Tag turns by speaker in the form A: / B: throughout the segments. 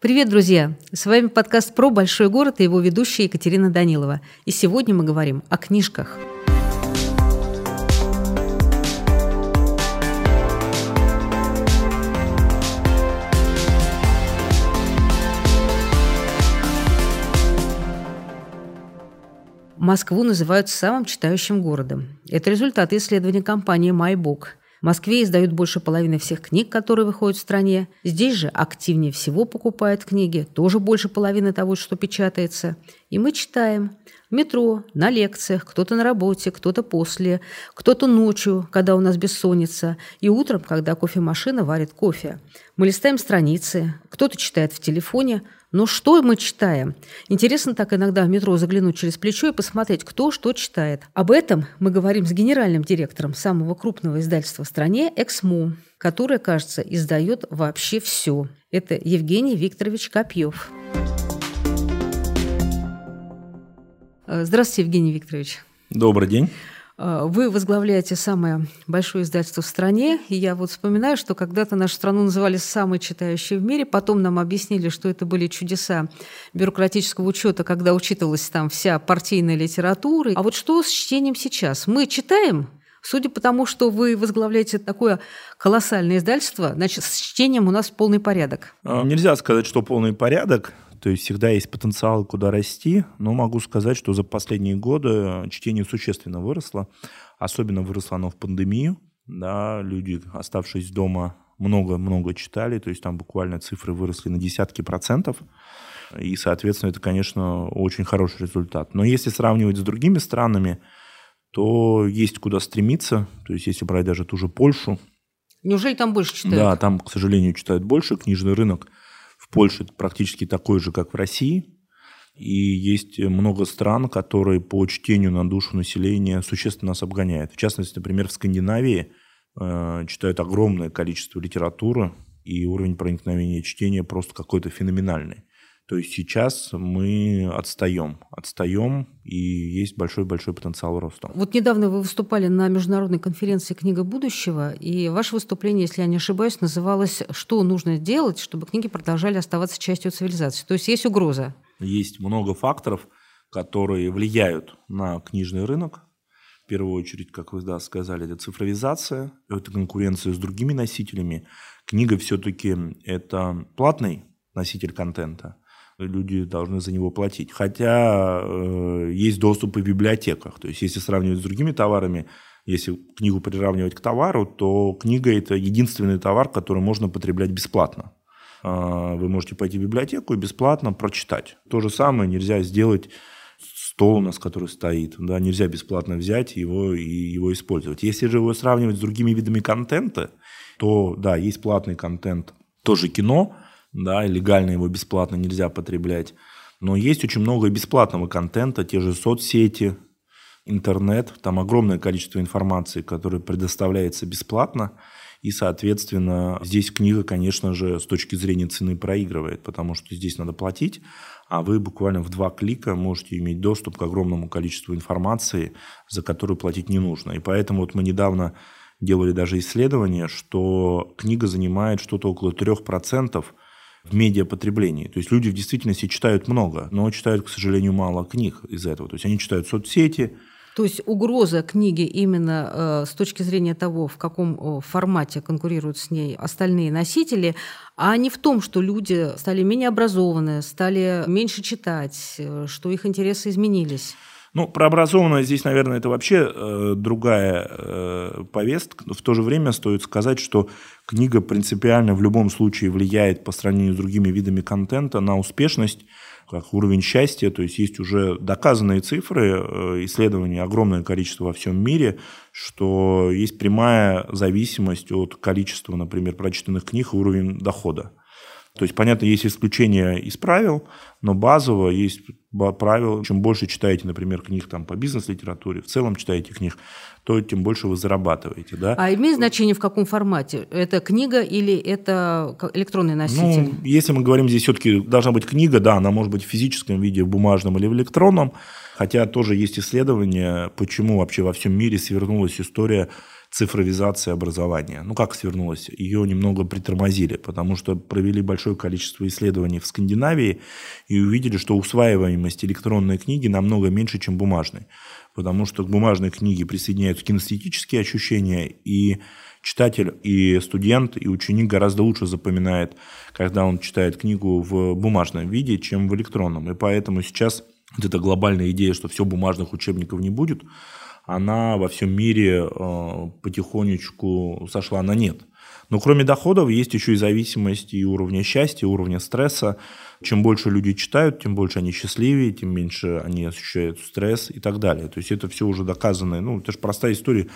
A: Привет, друзья! С вами подкаст про большой город и его ведущая Екатерина Данилова. И сегодня мы говорим о книжках. Москву называют самым читающим городом. Это результаты исследования компании MyBook – Москве издают больше половины всех книг, которые выходят в стране. Здесь же активнее всего покупают книги, тоже больше половины того, что печатается. И мы читаем в метро, на лекциях, кто-то на работе, кто-то после, кто-то ночью, когда у нас бессонница, и утром, когда кофемашина варит кофе. Мы листаем страницы, кто-то читает в телефоне – но что мы читаем? Интересно так иногда в метро заглянуть через плечо и посмотреть, кто что читает. Об этом мы говорим с генеральным директором самого крупного издательства в стране «Эксмо», которое, кажется, издает вообще все. Это Евгений Викторович Копьев. Здравствуйте, Евгений Викторович.
B: Добрый день.
A: А, вы возглавляете самое большое издательство в стране, и я вот вспоминаю, что когда-то нашу страну называли самой читающей в мире, потом нам объяснили, что это были чудеса бюрократического учета, когда учитывалась там вся партийная литература. А вот что с чтением сейчас? Мы читаем, Судя по тому, что вы возглавляете такое колоссальное издательство, значит, с чтением у нас полный порядок.
B: А, нельзя сказать, что полный порядок. То есть всегда есть потенциал, куда расти, но могу сказать, что за последние годы чтение существенно выросло. Особенно выросло оно в пандемию. Да, люди, оставшись дома, много-много читали, то есть там буквально цифры выросли на десятки процентов. И, соответственно, это, конечно, очень хороший результат. Но если сравнивать с другими странами, то есть куда стремиться. То есть если брать даже ту же Польшу.
A: Неужели там больше читают?
B: Да, там, к сожалению, читают больше. Книжный рынок – Польше практически такой же, как в России. И есть много стран, которые по чтению на душу населения существенно нас обгоняют. В частности, например, в Скандинавии э, читают огромное количество литературы, и уровень проникновения чтения просто какой-то феноменальный. То есть сейчас мы отстаем, отстаем, и есть большой-большой потенциал роста.
A: Вот недавно вы выступали на международной конференции «Книга будущего», и ваше выступление, если я не ошибаюсь, называлось «Что нужно делать, чтобы книги продолжали оставаться частью цивилизации?» То есть есть угроза?
B: Есть много факторов, которые влияют на книжный рынок. В первую очередь, как вы да, сказали, это цифровизация, это конкуренция с другими носителями. Книга все-таки это платный носитель контента – люди должны за него платить. Хотя э, есть доступ и в библиотеках. То есть, если сравнивать с другими товарами, если книгу приравнивать к товару, то книга – это единственный товар, который можно потреблять бесплатно. Э, вы можете пойти в библиотеку и бесплатно прочитать. То же самое нельзя сделать стол у нас, который стоит, да, нельзя бесплатно взять его и его использовать. Если же его сравнивать с другими видами контента, то да, есть платный контент, тоже кино – да, и легально его бесплатно нельзя потреблять. Но есть очень много бесплатного контента, те же соцсети, интернет, там огромное количество информации, которая предоставляется бесплатно, и, соответственно, здесь книга, конечно же, с точки зрения цены проигрывает, потому что здесь надо платить, а вы буквально в два клика можете иметь доступ к огромному количеству информации, за которую платить не нужно. И поэтому вот мы недавно делали даже исследование, что книга занимает что-то около 3% в медиапотреблении. То есть люди в действительности читают много, но читают, к сожалению, мало книг из этого. То есть они читают соцсети,
A: то есть угроза книги именно э, с точки зрения того, в каком э, формате конкурируют с ней остальные носители, а не в том, что люди стали менее образованы, стали меньше читать, э, что их интересы изменились.
B: Ну, про образованность здесь, наверное, это вообще э, другая э, повестка. Но в то же время стоит сказать, что книга принципиально в любом случае влияет по сравнению с другими видами контента на успешность, как уровень счастья. То есть есть уже доказанные цифры, э, исследования огромное количество во всем мире, что есть прямая зависимость от количества, например, прочитанных книг и уровень дохода. То есть, понятно, есть исключения из правил, но базово есть правило. Чем больше читаете, например, книг там, по бизнес-литературе, в целом читаете книг, то тем больше вы зарабатываете. Да?
A: А имеет значение в каком формате? Это книга или это электронный носитель?
B: Ну, если мы говорим здесь все-таки должна быть книга, да, она может быть в физическом виде, в бумажном или в электронном. Хотя тоже есть исследования, почему вообще во всем мире свернулась история цифровизации образования. Ну, как свернулась? Ее немного притормозили, потому что провели большое количество исследований в Скандинавии и увидели, что усваиваемость электронной книги намного меньше, чем бумажной. Потому что к бумажной книге присоединяются кинестетические ощущения, и читатель, и студент, и ученик гораздо лучше запоминает, когда он читает книгу в бумажном виде, чем в электронном. И поэтому сейчас вот эта глобальная идея, что все бумажных учебников не будет, она во всем мире э, потихонечку сошла на нет. Но кроме доходов есть еще и зависимость и уровня счастья, и уровня стресса. Чем больше люди читают, тем больше они счастливее, тем меньше они ощущают стресс и так далее. То есть это все уже доказано. Ну, это же простая история.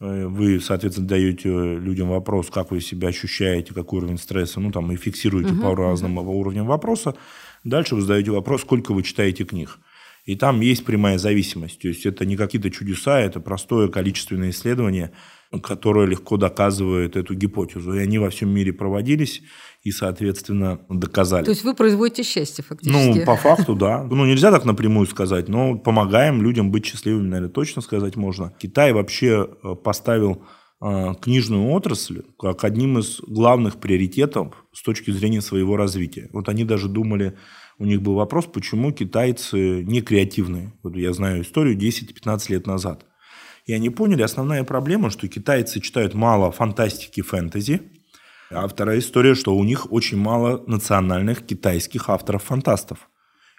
B: Э, вы, соответственно, даете людям вопрос, как вы себя ощущаете, какой уровень стресса, ну, там, и фиксируете uh-huh, по разному uh-huh. уровням вопроса. Дальше вы задаете вопрос, сколько вы читаете книг. И там есть прямая зависимость. То есть это не какие-то чудеса, это простое количественное исследование, которое легко доказывает эту гипотезу. И они во всем мире проводились и, соответственно, доказали.
A: То есть вы производите счастье фактически?
B: Ну, по факту, да. Ну, нельзя так напрямую сказать, но помогаем людям быть счастливыми, наверное, точно сказать можно. Китай вообще э, поставил э, книжную отрасль как одним из главных приоритетов с точки зрения своего развития. Вот они даже думали у них был вопрос, почему китайцы не креативные. Вот я знаю историю 10-15 лет назад. И они поняли, основная проблема, что китайцы читают мало фантастики, фэнтези, а вторая история, что у них очень мало национальных китайских авторов-фантастов.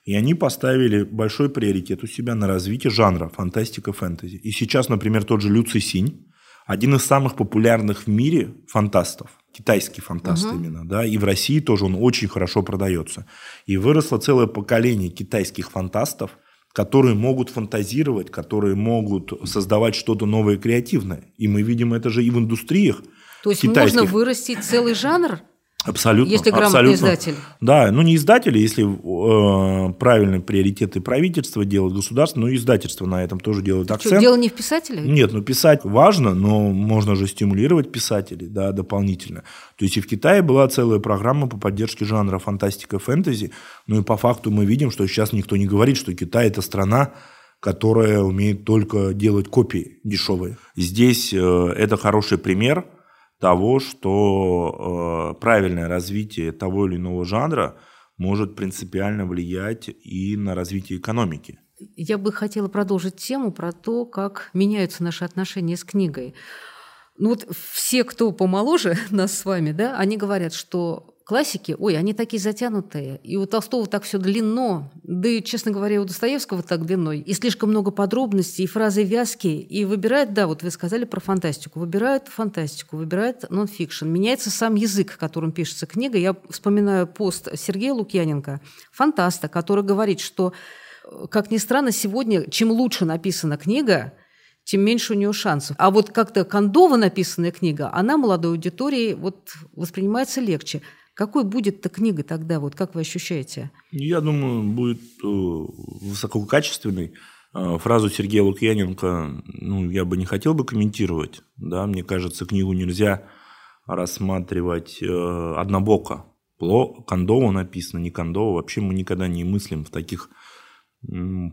B: И они поставили большой приоритет у себя на развитие жанра фантастика, фэнтези. И сейчас, например, тот же Лю Цисинь, один из самых популярных в мире фантастов – китайский фантаст угу. именно, да, и в России тоже он очень хорошо продается. И выросло целое поколение китайских фантастов, которые могут фантазировать, которые могут создавать что-то новое креативное. И мы видим это же и в индустриях.
A: То есть китайских. можно вырастить целый жанр
B: Абсолютно.
A: Если грамотный абсолютно. издатель.
B: Да, ну не издатель, если э, правильные приоритеты правительства делают государство, но и издательство на этом тоже делают акцент. Что,
A: дело не в писателе?
B: Нет, ну писать важно, но можно же стимулировать писателей да, дополнительно. То есть и в Китае была целая программа по поддержке жанра фантастика, фэнтези, ну и по факту мы видим, что сейчас никто не говорит, что Китай – это страна, которая умеет только делать копии дешевые. Здесь э, это хороший пример – того, что э, правильное развитие того или иного жанра может принципиально влиять и на развитие экономики.
A: Я бы хотела продолжить тему про то, как меняются наши отношения с книгой. Ну вот все, кто помоложе нас с вами, да, они говорят, что классики, ой, они такие затянутые. И у Толстого так все длинно, да и, честно говоря, у Достоевского так длиной. И слишком много подробностей, и фразы вязкие. И выбирают, да, вот вы сказали про фантастику, выбирают фантастику, выбирают нонфикшн. Меняется сам язык, которым пишется книга. Я вспоминаю пост Сергея Лукьяненко, фантаста, который говорит, что, как ни странно, сегодня чем лучше написана книга, тем меньше у нее шансов. А вот как-то кондово написанная книга, она молодой аудитории вот воспринимается легче. Какой будет-то книга тогда, вот как вы ощущаете?
B: Я думаю, будет э, высококачественный. Э, фразу Сергея Лукьяненко ну, я бы не хотел бы комментировать. Да? Мне кажется, книгу нельзя рассматривать э, однобоко. Кондово написано, не кондово. Вообще мы никогда не мыслим в таких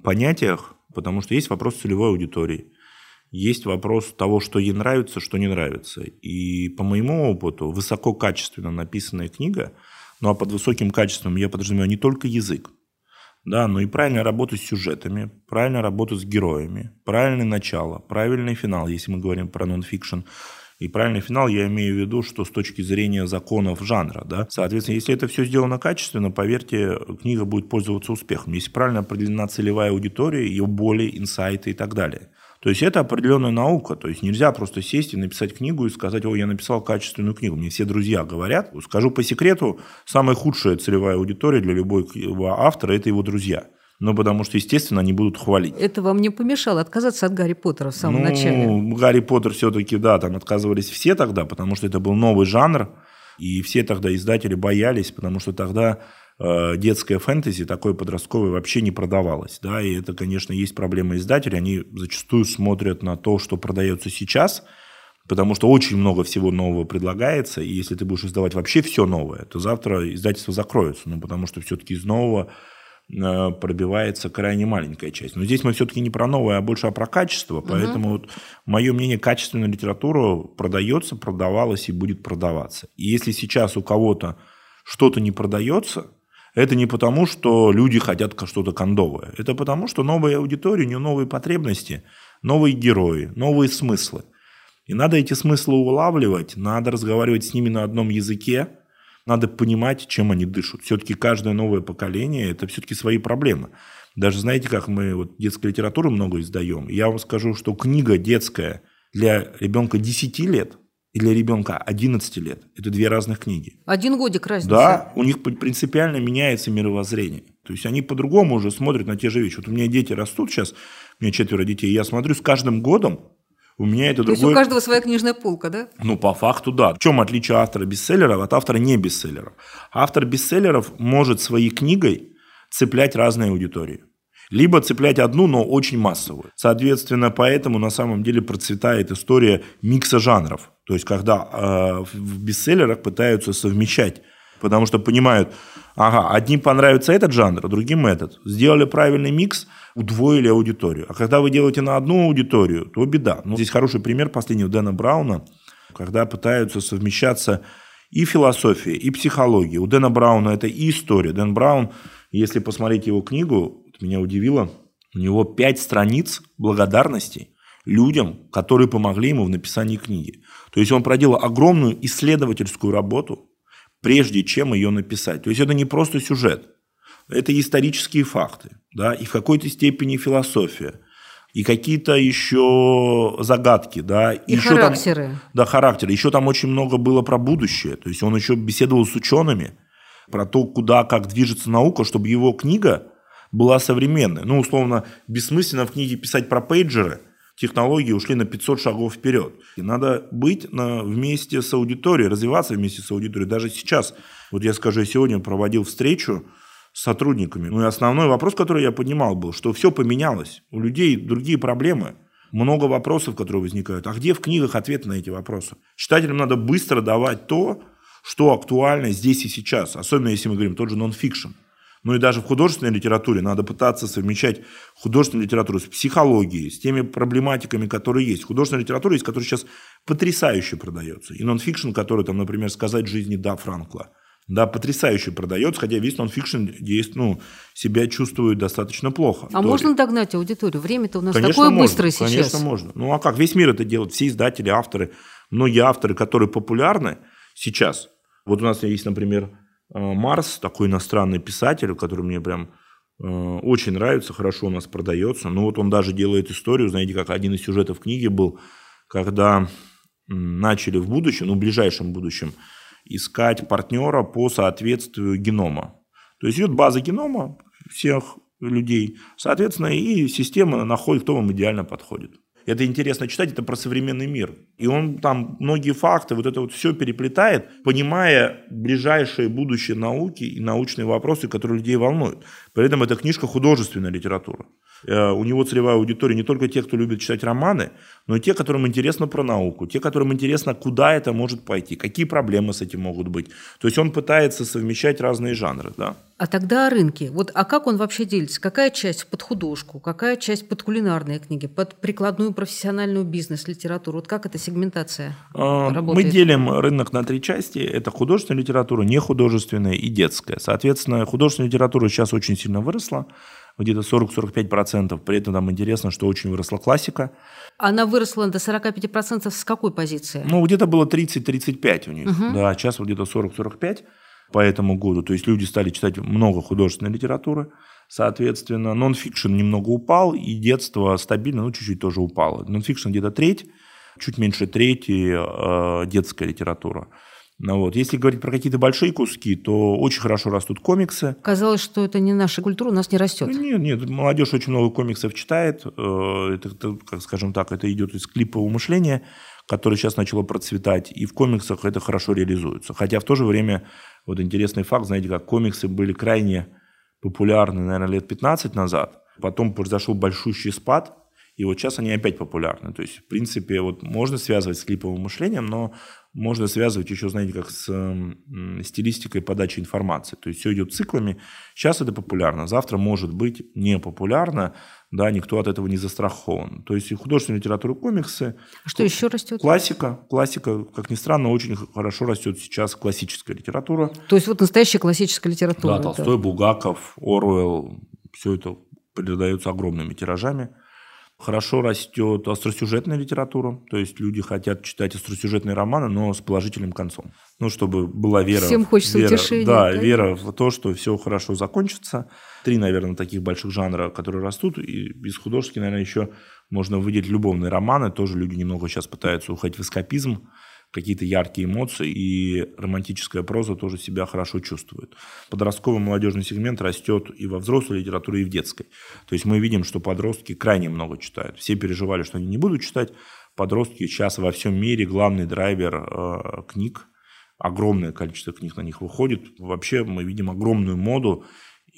B: понятиях, потому что есть вопрос целевой аудитории. Есть вопрос того, что ей нравится, что не нравится. И по моему опыту, высококачественно написанная книга, ну а под высоким качеством я подразумеваю не только язык, да, но и правильная работа с сюжетами, правильная работа с героями, правильное начало, правильный финал, если мы говорим про нонфикшн. И правильный финал я имею в виду, что с точки зрения законов жанра. Да? Соответственно, если это все сделано качественно, поверьте, книга будет пользоваться успехом. Если правильно определена целевая аудитория, ее боли, инсайты и так далее. То есть это определенная наука. То есть нельзя просто сесть и написать книгу и сказать, о, я написал качественную книгу. Мне все друзья говорят. Скажу по секрету, самая худшая целевая аудитория для любого автора – это его друзья. Ну, потому что, естественно, они будут хвалить.
A: Это вам не помешало отказаться от Гарри Поттера в самом
B: ну,
A: начале?
B: Гарри Поттер все-таки, да, там отказывались все тогда, потому что это был новый жанр, и все тогда издатели боялись, потому что тогда детская фэнтези, такое подростковое, вообще не продавалось. Да? И это, конечно, есть проблема издателей. Они зачастую смотрят на то, что продается сейчас, потому что очень много всего нового предлагается. И если ты будешь издавать вообще все новое, то завтра издательство закроется. Ну, потому что все-таки из нового э, пробивается крайне маленькая часть. Но здесь мы все-таки не про новое, а больше про качество. Поэтому угу. вот мое мнение, качественная литература продается, продавалась и будет продаваться. И если сейчас у кого-то что-то не продается, это не потому, что люди хотят что-то кондовое. Это потому, что новая аудитория, у нее новые потребности, новые герои, новые смыслы. И надо эти смыслы улавливать, надо разговаривать с ними на одном языке, надо понимать, чем они дышат. Все-таки каждое новое поколение – это все-таки свои проблемы. Даже знаете, как мы вот детской литературы много издаем. Я вам скажу, что книга детская для ребенка 10 лет и для ребенка 11 лет – это две разных книги.
A: Один годик разница.
B: Да, у них принципиально меняется мировоззрение. То есть они по-другому уже смотрят на те же вещи. Вот у меня дети растут сейчас, у меня четверо детей, и я смотрю, с каждым годом у меня это То другое...
A: есть у каждого своя книжная полка, да?
B: Ну, по факту, да. В чем отличие автора бестселлеров от автора не бестселлеров? Автор бестселлеров может своей книгой цеплять разные аудитории. Либо цеплять одну, но очень массовую. Соответственно, поэтому на самом деле процветает история микса жанров. То есть, когда э, в бестселлерах пытаются совмещать, потому что понимают, ага, одним понравится этот жанр, а другим этот. Сделали правильный микс – удвоили аудиторию. А когда вы делаете на одну аудиторию, то беда. Ну, здесь хороший пример последнего Дэна Брауна, когда пытаются совмещаться и философия, и психология. У Дэна Брауна это и история. Дэн Браун, если посмотреть его книгу, меня удивило, у него пять страниц благодарностей людям, которые помогли ему в написании книги. То есть он проделал огромную исследовательскую работу, прежде чем ее написать. То есть это не просто сюжет это исторические факты, да, и в какой-то степени философия, и какие-то еще загадки, да.
A: И еще характеры.
B: Там, да, характеры. Еще там очень много было про будущее. То есть он еще беседовал с учеными про то, куда, как движется наука, чтобы его книга была современной. Ну, условно, бессмысленно в книге писать про пейджеры, технологии ушли на 500 шагов вперед. И надо быть на, вместе с аудиторией, развиваться вместе с аудиторией. Даже сейчас, вот я скажу, я сегодня проводил встречу с сотрудниками. Ну и основной вопрос, который я поднимал, был, что все поменялось. У людей другие проблемы. Много вопросов, которые возникают. А где в книгах ответы на эти вопросы? Читателям надо быстро давать то, что актуально здесь и сейчас. Особенно если мы говорим тот же нон-фикшн. Ну и даже в художественной литературе надо пытаться совмещать художественную литературу с психологией, с теми проблематиками, которые есть. Художественная литература есть, которая сейчас потрясающе продается. И нон-фикшн, который, там, например, «Сказать жизни да Франкла», да, потрясающе продается, хотя весь нонфикшн есть, ну, себя чувствует достаточно плохо.
A: А можно догнать аудиторию? Время-то у нас конечно, такое можно, быстрое сейчас.
B: Конечно, можно. Ну, а как? Весь мир это делает. Все издатели, авторы, многие авторы, которые популярны сейчас. Вот у нас есть, например, Марс, такой иностранный писатель, который мне прям э, очень нравится, хорошо у нас продается. Ну, вот он даже делает историю, знаете, как один из сюжетов книги был, когда начали в будущем, ну, в ближайшем будущем, искать партнера по соответствию генома. То есть идет база генома всех людей, соответственно, и система находит, кто вам идеально подходит. Это интересно читать, это про современный мир. И он там многие факты, вот это вот все переплетает, понимая ближайшее будущее науки и научные вопросы, которые людей волнуют. При этом это книжка художественная литература. Э, у него целевая аудитория не только те, кто любит читать романы, но и те, которым интересно про науку, те, которым интересно, куда это может пойти, какие проблемы с этим могут быть. То есть он пытается совмещать разные жанры. Да?
A: А тогда о рынке. Вот, а как он вообще делится? Какая часть под художку, какая часть под кулинарные книги, под прикладную профессиональную бизнес-литературу? Вот как эта сегментация а, работает?
B: Мы делим рынок на три части. Это художественная литература, нехудожественная и детская. Соответственно, художественная литература сейчас очень сильно выросла где-то 40-45%. При этом нам интересно, что очень выросла классика.
A: Она выросла до 45% с какой позиции?
B: Ну, где-то было 30-35 у них. Угу. Да, сейчас вот где-то 40-45 по этому году. То есть люди стали читать много художественной литературы. Соответственно, нонфикшн немного упал, и детство стабильно, ну, чуть-чуть тоже упало. Нонфикшн где-то треть, чуть меньше трети э, детская литература. Ну, вот. Если говорить про какие-то большие куски, то очень хорошо растут комиксы.
A: Казалось, что это не наша культура, у нас не растет.
B: Ну, нет, нет, молодежь очень много комиксов читает. Э, это, это, как скажем так, это идет из клипового мышления, которое сейчас начало процветать. И в комиксах это хорошо реализуется. Хотя в то же время, вот интересный факт, знаете, как комиксы были крайне популярны, наверное, лет 15 назад. Потом произошел большущий спад, и вот сейчас они опять популярны. То есть, в принципе, вот можно связывать с клиповым мышлением, но можно связывать еще, знаете, как с стилистикой подачи информации. То есть все идет циклами. Сейчас это популярно, завтра может быть не популярно, да, никто от этого не застрахован. То есть и художественная литература, комиксы.
A: А что еще растет?
B: Классика. Классика, как ни странно, очень хорошо растет сейчас классическая литература.
A: То есть вот настоящая классическая литература.
B: Да, Толстой, да. Булгаков, Оруэлл, все это передается огромными тиражами. Хорошо растет остросюжетная литература, то есть люди хотят читать остросюжетные романы, но с положительным концом. Ну, чтобы была вера.
A: Всем хочется
B: вера,
A: утешения.
B: Да, да, вера в то, что все хорошо закончится. Три, наверное, таких больших жанра, которые растут. И из художественных, наверное, еще можно выделить любовные романы. Тоже люди немного сейчас пытаются уходить в эскапизм какие-то яркие эмоции, и романтическая проза тоже себя хорошо чувствует. Подростковый молодежный сегмент растет и во взрослой литературе, и в детской. То есть мы видим, что подростки крайне много читают. Все переживали, что они не будут читать. Подростки сейчас во всем мире главный драйвер э, книг. Огромное количество книг на них выходит. Вообще мы видим огромную моду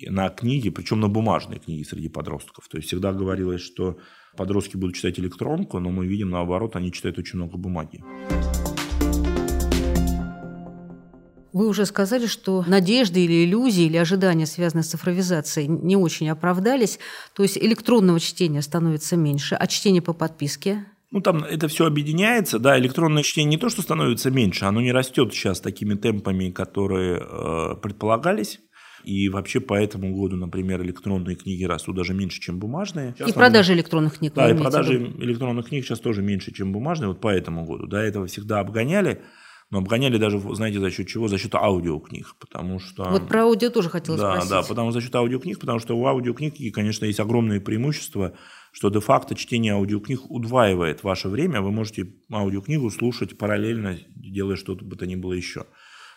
B: на книги, причем на бумажные книги среди подростков. То есть всегда говорилось, что подростки будут читать электронку, но мы видим наоборот, они читают очень много бумаги.
A: Вы уже сказали, что надежды или иллюзии, или ожидания, связанные с цифровизацией, не очень оправдались. То есть электронного чтения становится меньше, а чтение по подписке
B: ну, там это все объединяется, да, электронное чтение не то, что становится меньше, оно не растет сейчас такими темпами, которые э, предполагались. И вообще по этому году, например, электронные книги растут даже меньше, чем бумажные.
A: Сейчас, и продажи электронных книг.
B: Да, и продажи электронных книг сейчас тоже меньше, чем бумажные, вот по этому году. До этого всегда обгоняли. Но обгоняли даже, знаете, за счет чего? За счет аудиокниг, потому что...
A: Вот про аудио тоже хотелось
B: да,
A: спросить.
B: Да, потому за счет аудиокниг, потому что у аудиокниги, конечно, есть огромные преимущества, что де-факто чтение аудиокниг удваивает ваше время. Вы можете аудиокнигу слушать параллельно, делая что-то бы то ни было еще.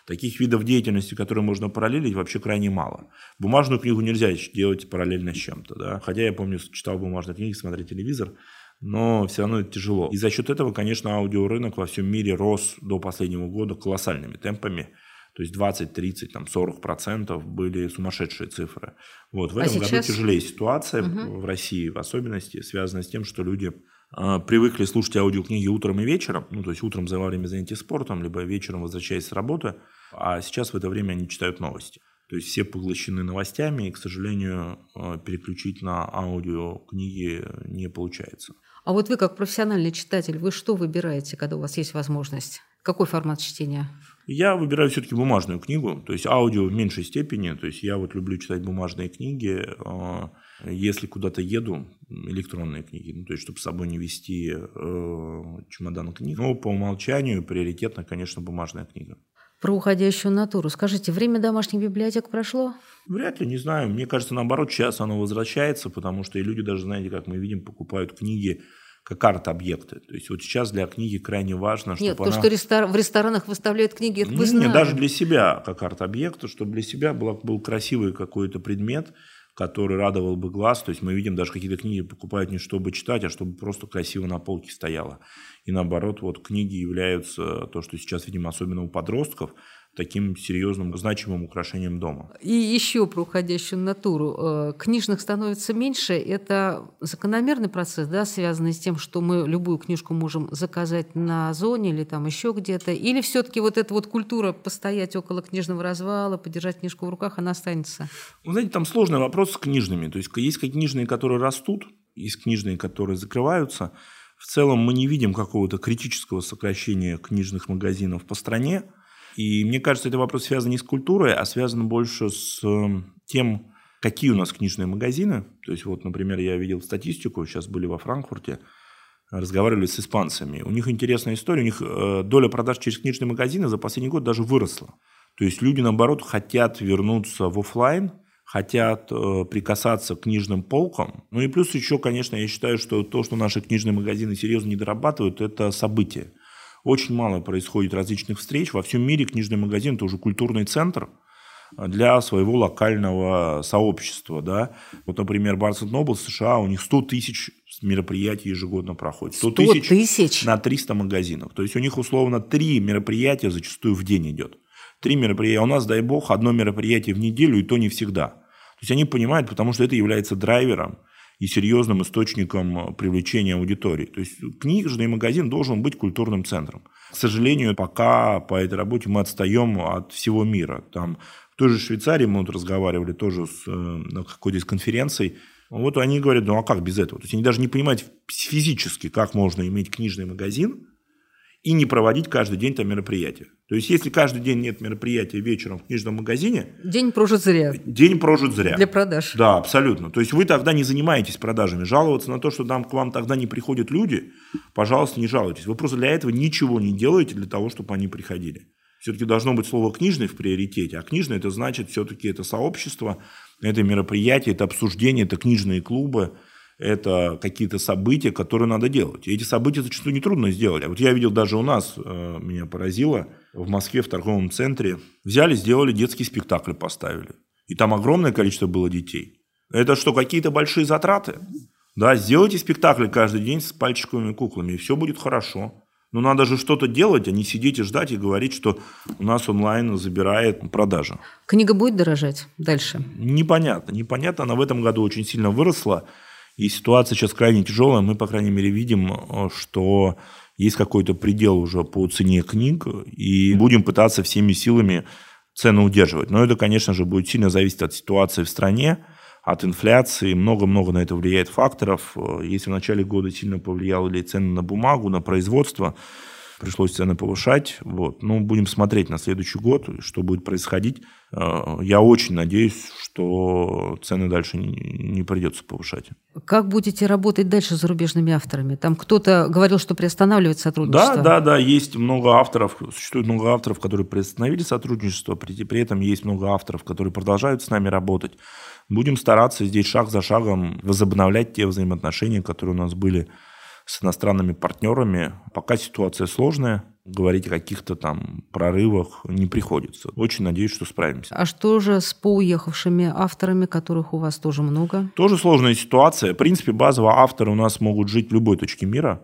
B: Таких видов деятельности, которые можно параллелить, вообще крайне мало. Бумажную книгу нельзя делать параллельно с чем-то. Да? Хотя я помню, читал бумажные книги, смотрел телевизор – но все равно это тяжело. И за счет этого, конечно, аудиорынок во всем мире рос до последнего года колоссальными темпами. То есть 20, 30, там 40 процентов были сумасшедшие цифры. Вот. В а этом а году тяжелее ситуация угу. в России, в особенности, связана с тем, что люди э, привыкли слушать аудиокниги утром и вечером, ну, то есть утром за время занятий спортом, либо вечером возвращаясь с работы, а сейчас в это время они читают новости. То есть все поглощены новостями, и, к сожалению, э, переключить на аудиокниги не получается.
A: А вот вы, как профессиональный читатель, вы что выбираете, когда у вас есть возможность? Какой формат чтения?
B: Я выбираю все-таки бумажную книгу, то есть аудио в меньшей степени. То есть я вот люблю читать бумажные книги. А, если куда-то еду, электронные книги, ну, то есть чтобы с собой не вести э, чемодан книг. Но по умолчанию приоритетно, конечно, бумажная книга.
A: Про уходящую натуру. Скажите, время домашних библиотек прошло?
B: Вряд ли, не знаю. Мне кажется, наоборот, сейчас оно возвращается, потому что и люди даже, знаете, как мы видим, покупают книги как арт-объекты. То есть вот сейчас для книги крайне важно, чтобы
A: Нет,
B: она...
A: то, что рестор... в ресторанах выставляют книги, это мы
B: Нет,
A: знаем.
B: даже для себя как арт-объекта, чтобы для себя был, был красивый какой-то предмет, который радовал бы глаз. То есть мы видим, даже какие-то книги покупают не чтобы читать, а чтобы просто красиво на полке стояло. И наоборот, вот книги являются, то, что сейчас видим, особенно у подростков – таким серьезным, значимым украшением дома.
A: И еще про уходящую натуру. Э, книжных становится меньше. Это закономерный процесс, да, связанный с тем, что мы любую книжку можем заказать на зоне или там еще где-то. Или все-таки вот эта вот культура постоять около книжного развала, подержать книжку в руках, она останется?
B: Вы знаете, там сложный вопрос с книжными. То есть есть книжные, которые растут, есть книжные, которые закрываются. В целом мы не видим какого-то критического сокращения книжных магазинов по стране. И мне кажется, это вопрос связан не с культурой, а связан больше с эм, тем, какие у нас книжные магазины. То есть вот, например, я видел статистику, сейчас были во Франкфурте, разговаривали с испанцами. У них интересная история, у них э, доля продаж через книжные магазины за последний год даже выросла. То есть люди, наоборот, хотят вернуться в офлайн, хотят э, прикасаться к книжным полкам. Ну и плюс еще, конечно, я считаю, что то, что наши книжные магазины серьезно не дорабатывают, это событие. Очень мало происходит различных встреч. Во всем мире книжный магазин – это уже культурный центр для своего локального сообщества. Да? Вот, например, Barnes Noble США, у них 100 тысяч мероприятий ежегодно проходит.
A: 100, 100 тысяч, тысяч
B: на 300 магазинов. То есть у них условно 3 мероприятия зачастую в день идет. Три мероприятия. У нас, дай бог, одно мероприятие в неделю, и то не всегда. То есть они понимают, потому что это является драйвером и серьезным источником привлечения аудитории. То есть книжный магазин должен быть культурным центром. К сожалению, пока по этой работе мы отстаем от всего мира. Там в той же Швейцарии мы вот разговаривали тоже с, э, на какой-то из конференций, вот они говорят, ну а как без этого? То есть они даже не понимают физически, как можно иметь книжный магазин и не проводить каждый день там мероприятия. То есть если каждый день нет мероприятия вечером в книжном магазине...
A: День прожит зря.
B: День прожит зря.
A: Для продаж.
B: Да, абсолютно. То есть вы тогда не занимаетесь продажами. Жаловаться на то, что там к вам тогда не приходят люди, пожалуйста, не жалуйтесь. Вы просто для этого ничего не делаете для того, чтобы они приходили. Все-таки должно быть слово «книжный» в приоритете, а «книжный» – это значит все-таки это сообщество, это мероприятие, это обсуждение, это книжные клубы, это какие-то события, которые надо делать. И эти события зачастую нетрудно сделать. А вот я видел даже у нас, э, меня поразило, в Москве в торговом центре взяли, сделали детский спектакль, поставили. И там огромное количество было детей. Это что, какие-то большие затраты? Да, сделайте спектакль каждый день с пальчиковыми куклами, и все будет хорошо. Но надо же что-то делать, а не сидеть и ждать и говорить, что у нас онлайн забирает продажи.
A: Книга будет дорожать дальше?
B: Непонятно. Непонятно. Она в этом году очень сильно выросла. И ситуация сейчас крайне тяжелая. Мы, по крайней мере, видим, что есть какой-то предел уже по цене книг. И будем пытаться всеми силами цены удерживать. Но это, конечно же, будет сильно зависеть от ситуации в стране от инфляции, много-много на это влияет факторов. Если в начале года сильно повлияли цены на бумагу, на производство, пришлось цены повышать. Вот. Ну, будем смотреть на следующий год, что будет происходить. Э, я очень надеюсь, что цены дальше не, не придется повышать.
A: Как будете работать дальше с зарубежными авторами? Там кто-то говорил, что приостанавливает сотрудничество.
B: Да, да, да, есть много авторов, существует много авторов, которые приостановили сотрудничество, при, при этом есть много авторов, которые продолжают с нами работать. Будем стараться здесь шаг за шагом возобновлять те взаимоотношения, которые у нас были с иностранными партнерами. Пока ситуация сложная, говорить о каких-то там прорывах не приходится. Очень надеюсь, что справимся.
A: А что же с поуехавшими авторами, которых у вас тоже много?
B: Тоже сложная ситуация. В принципе, базово авторы у нас могут жить в любой точке мира,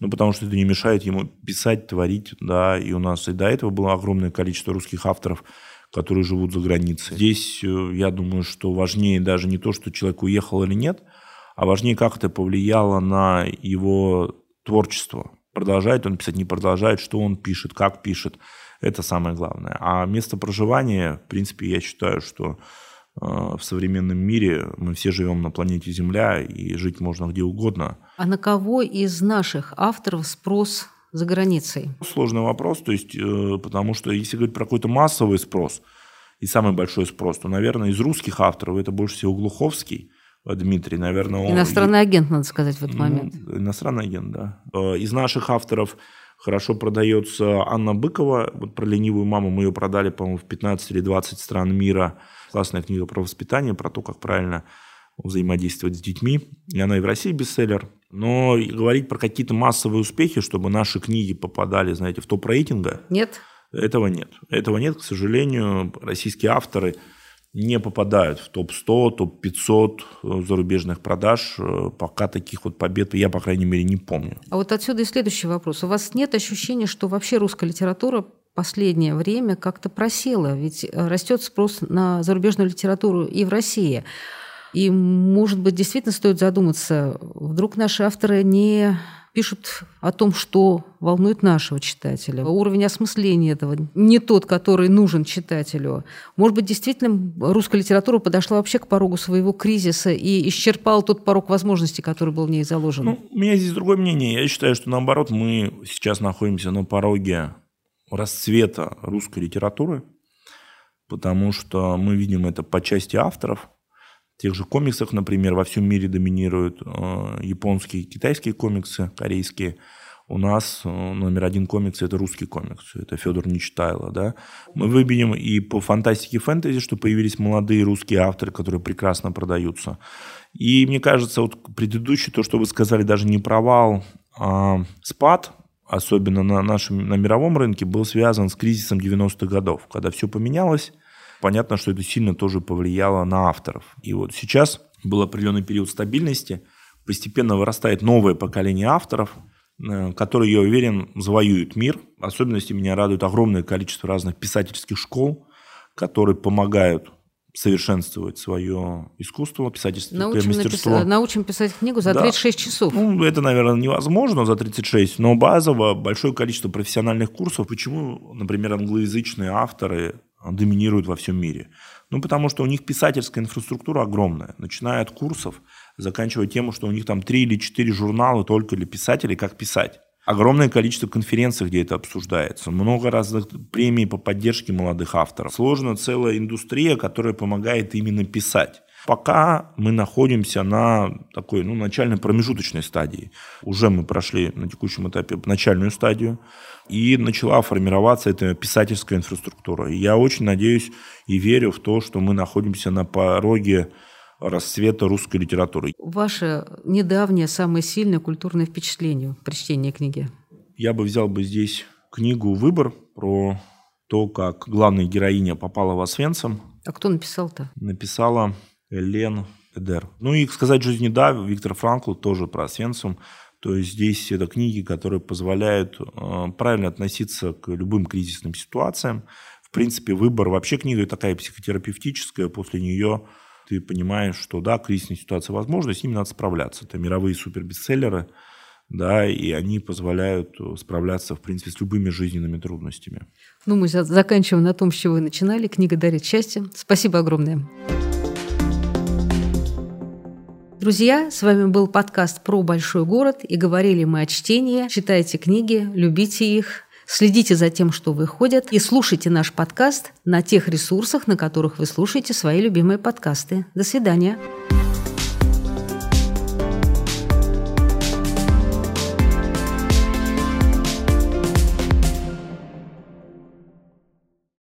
B: ну, потому что это не мешает ему писать, творить, да, и у нас и до этого было огромное количество русских авторов, которые живут за границей. Здесь, э, я думаю, что важнее даже не то, что человек уехал или нет, а важнее, как это повлияло на его творчество. Продолжает он писать, не продолжает, что он пишет, как пишет. Это самое главное. А место проживания, в принципе, я считаю, что э, в современном мире мы все живем на планете Земля, и жить можно где угодно.
A: А на кого из наших авторов спрос за границей?
B: Сложный вопрос, то есть, э, потому что если говорить про какой-то массовый спрос и самый большой спрос, то, наверное, из русских авторов это больше всего Глуховский, Дмитрий, наверное,
A: он... Иностранный агент, надо сказать, в этот ну, момент.
B: Иностранный агент, да. Э, из наших авторов хорошо продается Анна Быкова. Вот про ленивую маму мы ее продали, по-моему, в 15 или 20 стран мира. Классная книга про воспитание, про то, как правильно взаимодействовать с детьми. И она и в России бестселлер. Но говорить про какие-то массовые успехи, чтобы наши книги попадали, знаете, в топ-рейтинга...
A: Нет.
B: Этого нет. Этого нет, к сожалению. Российские авторы не попадают в топ-100, топ-500 зарубежных продаж. Пока таких вот побед я, по крайней мере, не помню.
A: А вот отсюда и следующий вопрос. У вас нет ощущения, что вообще русская литература последнее время как-то просела? Ведь растет спрос на зарубежную литературу и в России. И, может быть, действительно стоит задуматься, вдруг наши авторы не пишут о том, что волнует нашего читателя. Уровень осмысления этого не тот, который нужен читателю. Может быть, действительно русская литература подошла вообще к порогу своего кризиса и исчерпала тот порог возможностей, который был в ней заложен?
B: Ну, у меня здесь другое мнение. Я считаю, что наоборот, мы сейчас находимся на пороге расцвета русской литературы, потому что мы видим это по части авторов – тех же комиксах, например, во всем мире доминируют э, японские китайские комиксы, корейские. У нас э, номер один комикс – это русский комикс, это Федор Нечитайло. Да? Мы выберем и по фантастике фэнтези, что появились молодые русские авторы, которые прекрасно продаются. И мне кажется, вот предыдущий, то, что вы сказали, даже не провал, а спад, особенно на нашем на мировом рынке, был связан с кризисом 90-х годов, когда все поменялось, понятно, что это сильно тоже повлияло на авторов. И вот сейчас был определенный период стабильности, постепенно вырастает новое поколение авторов, э, которые, я уверен, завоюют мир. В особенности меня радует огромное количество разных писательских школ, которые помогают совершенствовать свое искусство, писательское
A: научим
B: мастерство.
A: Напис... Научим писать книгу за да. 36 часов.
B: Ну, это, наверное, невозможно за 36, но базово большое количество профессиональных курсов. Почему, например, англоязычные авторы доминируют во всем мире? Ну, потому что у них писательская инфраструктура огромная, начиная от курсов, заканчивая тем, что у них там три или четыре журнала только для писателей, как писать. Огромное количество конференций, где это обсуждается. Много разных премий по поддержке молодых авторов. Сложна целая индустрия, которая помогает именно писать. Пока мы находимся на такой ну, начальной промежуточной стадии. Уже мы прошли на текущем этапе начальную стадию, и начала формироваться эта писательская инфраструктура. И я очень надеюсь и верю в то, что мы находимся на пороге расцвета русской литературы.
A: Ваше недавнее самое сильное культурное впечатление при чтении книги?
B: Я бы взял бы здесь книгу «Выбор» про то, как главная героиня попала в Освенцим.
A: А кто написал-то?
B: Написала Элен Эдер. Ну и «Сказать жизни да», Виктор Франкл тоже про Освенцим. То есть здесь это книги, которые позволяют э, правильно относиться к любым кризисным ситуациям. В принципе, «Выбор» вообще книга такая психотерапевтическая. После нее ты понимаешь, что да, кризисная ситуация возможна, с ними надо справляться. Это мировые супербестселлеры, да, и они позволяют справляться, в принципе, с любыми жизненными трудностями.
A: Ну, мы заканчиваем на том, с чего вы начинали. Книга дарит счастье. Спасибо огромное. Друзья, с вами был подкаст про большой город, и говорили мы о чтении. Читайте книги, любите их, Следите за тем, что выходит, и слушайте наш подкаст на тех ресурсах, на которых вы слушаете свои любимые подкасты. До свидания.